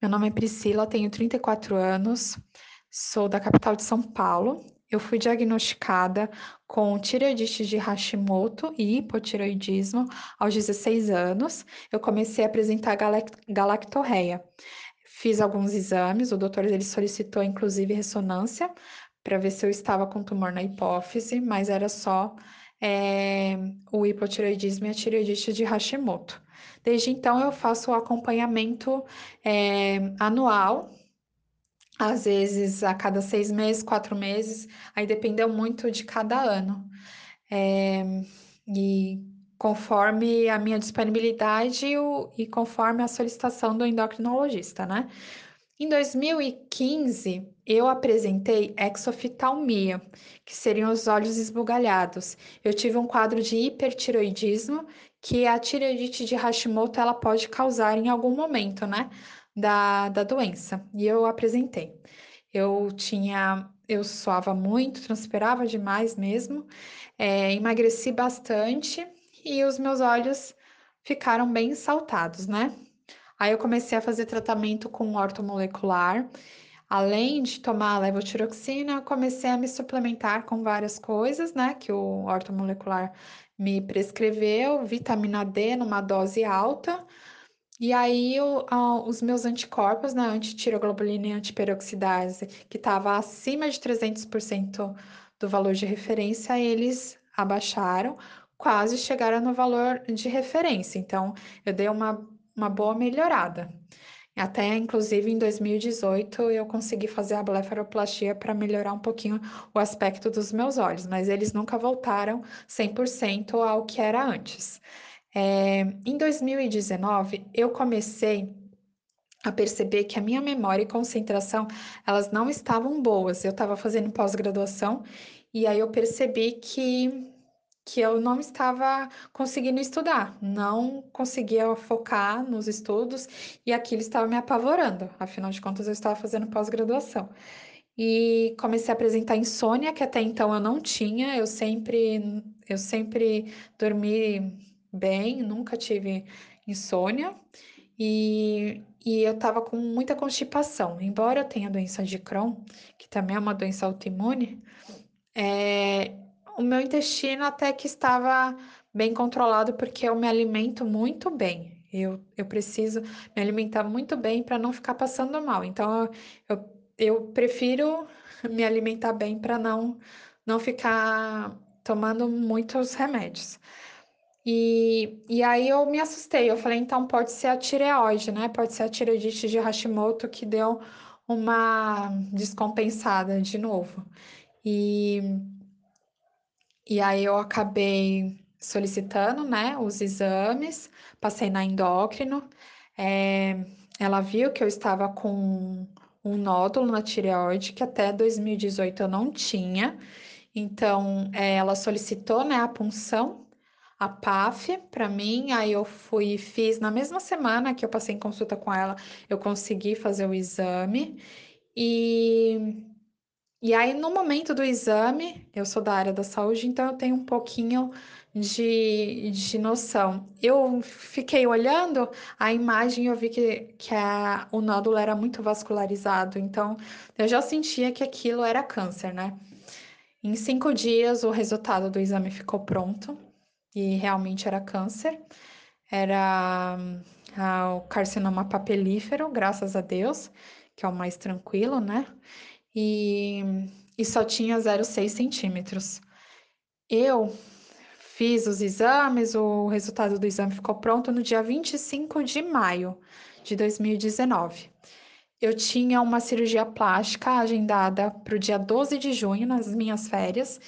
Meu nome é Priscila, tenho 34 anos, sou da capital de São Paulo. Eu fui diagnosticada com tireoidite de Hashimoto e hipotireoidismo aos 16 anos. Eu comecei a apresentar galactorreia. Fiz alguns exames, o doutor ele solicitou inclusive ressonância para ver se eu estava com tumor na hipófise, mas era só é, o hipotireoidismo e a tireoidite de Hashimoto. Desde então, eu faço o acompanhamento é, anual, às vezes a cada seis meses, quatro meses, aí dependeu muito de cada ano. É, e conforme a minha disponibilidade e conforme a solicitação do endocrinologista, né? Em 2015, eu apresentei exoftalmia, que seriam os olhos esbugalhados. Eu tive um quadro de hipertiroidismo, que a tireoidite de Hashimoto ela pode causar em algum momento, né, da, da doença. E eu apresentei. Eu tinha, eu suava muito, transpirava demais mesmo, é, emagreci bastante e os meus olhos ficaram bem saltados, né? Aí eu comecei a fazer tratamento com ortomolecular. Além de tomar a levotiroxina, comecei a me suplementar com várias coisas, né, que o ortomolecular me prescreveu, vitamina D numa dose alta. E aí os meus anticorpos, né, antitiroglobulina e antiperoxidase, que estava acima de 300% do valor de referência, eles abaixaram, quase chegaram no valor de referência. Então, eu dei uma uma boa melhorada. Até, inclusive, em 2018, eu consegui fazer a blefaroplastia para melhorar um pouquinho o aspecto dos meus olhos, mas eles nunca voltaram 100% ao que era antes. É, em 2019, eu comecei a perceber que a minha memória e concentração, elas não estavam boas. Eu estava fazendo pós-graduação e aí eu percebi que que eu não estava conseguindo estudar, não conseguia focar nos estudos e aquilo estava me apavorando. Afinal de contas, eu estava fazendo pós-graduação. E comecei a apresentar insônia, que até então eu não tinha. Eu sempre, eu sempre dormi bem, nunca tive insônia. E, e eu estava com muita constipação. Embora eu tenha doença de Crohn, que também é uma doença autoimune, é, o meu intestino até que estava bem controlado, porque eu me alimento muito bem. Eu, eu preciso me alimentar muito bem para não ficar passando mal. Então, eu, eu prefiro me alimentar bem para não, não ficar tomando muitos remédios. E, e aí eu me assustei. Eu falei, então pode ser a tireoide, né? Pode ser a tireoidite de Hashimoto que deu uma descompensada de novo. E e aí eu acabei solicitando, né, os exames, passei na endócrino. É, ela viu que eu estava com um nódulo na tireoide que até 2018 eu não tinha. Então, é, ela solicitou, né, a punção, a PAF para mim. Aí eu fui e fiz na mesma semana que eu passei em consulta com ela, eu consegui fazer o exame. E e aí, no momento do exame, eu sou da área da saúde, então eu tenho um pouquinho de, de noção. Eu fiquei olhando a imagem e eu vi que, que a, o nódulo era muito vascularizado, então eu já sentia que aquilo era câncer, né? Em cinco dias, o resultado do exame ficou pronto e realmente era câncer. Era ah, o carcinoma papilífero, graças a Deus, que é o mais tranquilo, né? E, e só tinha 0,6 centímetros. Eu fiz os exames, o resultado do exame ficou pronto no dia 25 de maio de 2019. Eu tinha uma cirurgia plástica agendada para o dia 12 de junho, nas minhas férias,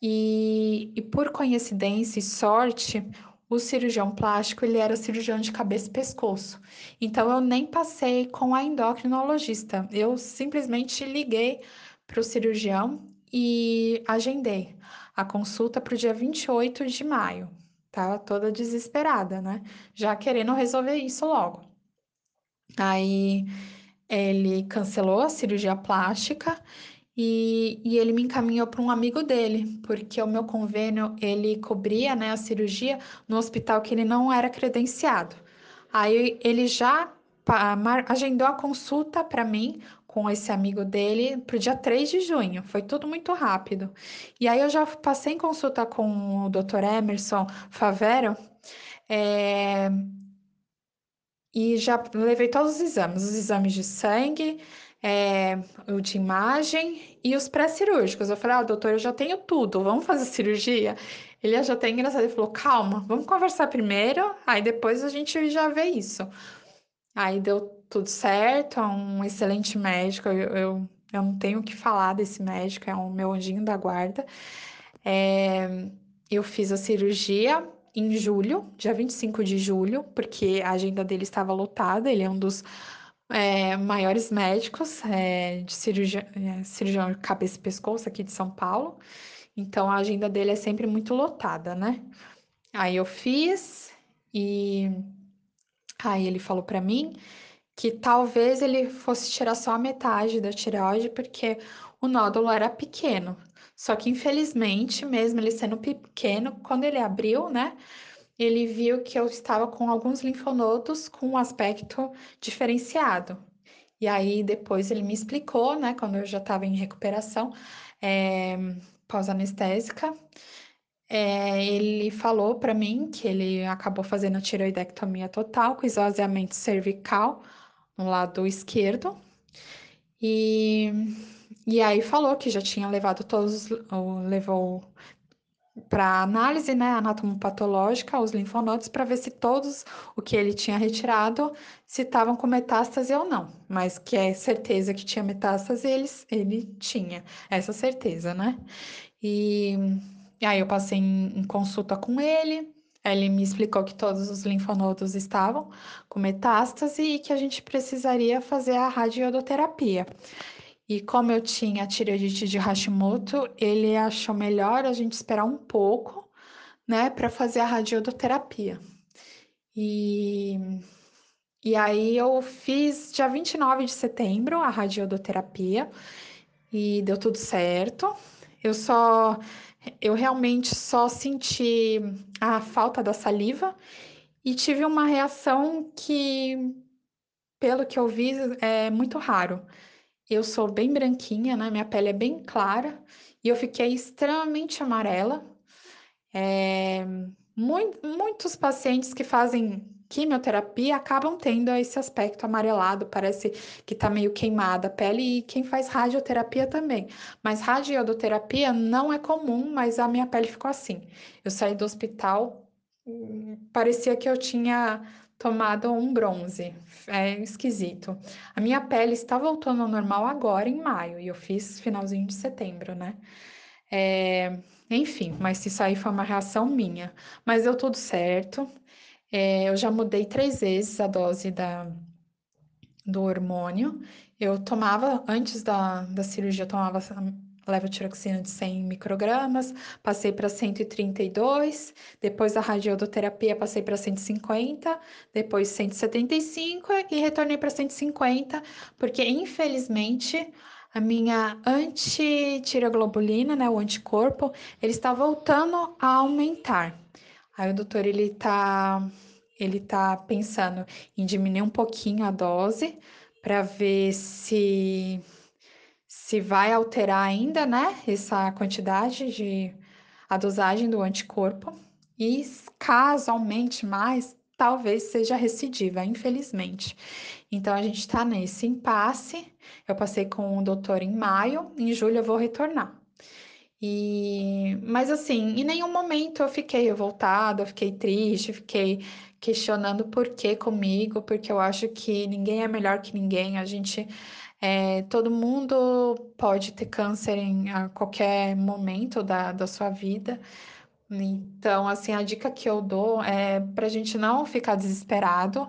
e, e por coincidência e sorte, o cirurgião plástico ele era cirurgião de cabeça e pescoço. Então eu nem passei com a endocrinologista. Eu simplesmente liguei para o cirurgião e agendei a consulta para o dia 28 de maio. Tava toda desesperada, né? Já querendo resolver isso logo. Aí ele cancelou a cirurgia plástica e, e ele me encaminhou para um amigo dele, porque o meu convênio ele cobria né, a cirurgia no hospital que ele não era credenciado. Aí ele já agendou a consulta para mim com esse amigo dele para o dia 3 de junho. Foi tudo muito rápido. E aí eu já passei em consulta com o Dr. Emerson Favero. É... E já levei todos os exames, os exames de sangue, é, o de imagem e os pré-cirúrgicos. Eu falei, ah, doutor, eu já tenho tudo, vamos fazer cirurgia? Ele achou até engraçado, ele falou, calma, vamos conversar primeiro, aí depois a gente já vê isso. Aí deu tudo certo, é um excelente médico, eu, eu, eu não tenho o que falar desse médico, é o meu anjinho da guarda. É, eu fiz a cirurgia em julho, dia 25 de julho, porque a agenda dele estava lotada, ele é um dos é, maiores médicos é, de cirurgia, é, cirurgião de cabeça e pescoço aqui de São Paulo. Então a agenda dele é sempre muito lotada, né? Aí eu fiz e aí ele falou para mim que talvez ele fosse tirar só a metade da tireoide porque o nódulo era pequeno. Só que infelizmente, mesmo ele sendo pequeno, quando ele abriu, né, ele viu que eu estava com alguns linfonodos com um aspecto diferenciado. E aí depois ele me explicou, né, quando eu já estava em recuperação é, pós-anestésica, é, ele falou para mim que ele acabou fazendo a tiroidectomia total com esvaziamento cervical no lado esquerdo. E, e aí falou que já tinha levado todos, levou para análise né, anatomopatológica, os linfonodos, para ver se todos o que ele tinha retirado se estavam com metástase ou não. Mas que é certeza que tinha metástase, ele, ele tinha essa certeza, né? E, e aí eu passei em, em consulta com ele, ele me explicou que todos os linfonodos estavam com metástase e que a gente precisaria fazer a radiodoterapia. E como eu tinha tireoidite de Hashimoto, ele achou melhor a gente esperar um pouco, né, para fazer a radioterapia. E, e aí eu fiz dia 29 de setembro a radioterapia e deu tudo certo. Eu só eu realmente só senti a falta da saliva e tive uma reação que, pelo que eu vi, é muito raro. Eu sou bem branquinha, né? Minha pele é bem clara e eu fiquei extremamente amarela. É, muito, muitos pacientes que fazem quimioterapia acabam tendo esse aspecto amarelado, parece que tá meio queimada a pele, e quem faz radioterapia também. Mas radioterapia não é comum, mas a minha pele ficou assim. Eu saí do hospital, hum, parecia que eu tinha tomado um bronze. É esquisito. A minha pele está voltando ao normal agora em maio e eu fiz finalzinho de setembro, né? É, enfim, mas isso aí foi uma reação minha. Mas deu tudo certo. É, eu já mudei três vezes a dose da, do hormônio. Eu tomava, antes da, da cirurgia, eu tomava levotiroxina de 100 microgramas, passei para 132, depois da radioterapia passei para 150, depois 175 e retornei para 150, porque infelizmente a minha antitireoglobulina, né, o anticorpo, ele está voltando a aumentar. Aí o doutor ele tá ele tá pensando em diminuir um pouquinho a dose para ver se se vai alterar ainda, né, essa quantidade de a dosagem do anticorpo e caso aumente mais, talvez seja recidiva, infelizmente. Então a gente está nesse impasse. Eu passei com o doutor em maio, em julho eu vou retornar. E mas assim, em nenhum momento eu fiquei revoltada, eu fiquei triste, fiquei questionando por que comigo, porque eu acho que ninguém é melhor que ninguém. A gente é, todo mundo pode ter câncer em a qualquer momento da, da sua vida. Então, assim, a dica que eu dou é para a gente não ficar desesperado.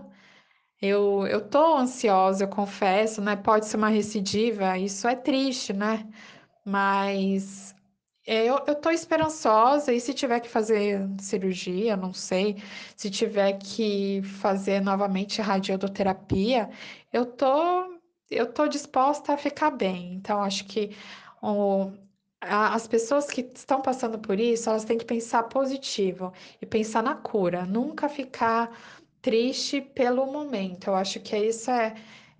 Eu, eu tô ansiosa, eu confesso, né? Pode ser uma recidiva, isso é triste, né? Mas eu, eu tô esperançosa, e se tiver que fazer cirurgia, não sei, se tiver que fazer novamente radioterapia, eu tô eu estou disposta a ficar bem. Então, acho que o, a, as pessoas que estão passando por isso, elas têm que pensar positivo e pensar na cura, nunca ficar triste pelo momento. Eu acho que isso é,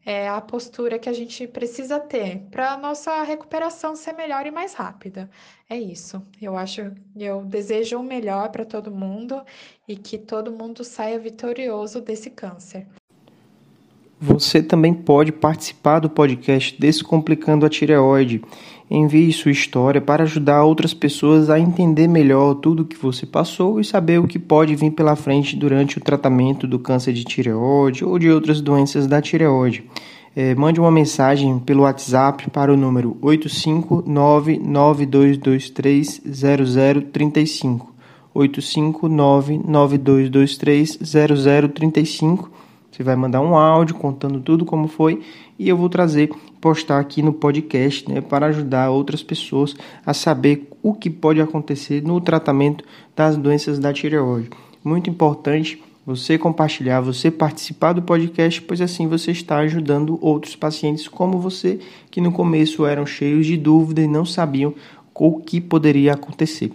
é a postura que a gente precisa ter para a nossa recuperação ser melhor e mais rápida. É isso. Eu acho, eu desejo o melhor para todo mundo e que todo mundo saia vitorioso desse câncer. Você também pode participar do podcast Descomplicando a Tireoide. Envie sua história para ajudar outras pessoas a entender melhor tudo o que você passou e saber o que pode vir pela frente durante o tratamento do câncer de tireoide ou de outras doenças da tireoide. É, mande uma mensagem pelo WhatsApp para o número 85992230035. 85992230035 você vai mandar um áudio contando tudo como foi e eu vou trazer, postar aqui no podcast, né, para ajudar outras pessoas a saber o que pode acontecer no tratamento das doenças da tireoide. Muito importante você compartilhar, você participar do podcast, pois assim você está ajudando outros pacientes como você, que no começo eram cheios de dúvida e não sabiam o que poderia acontecer.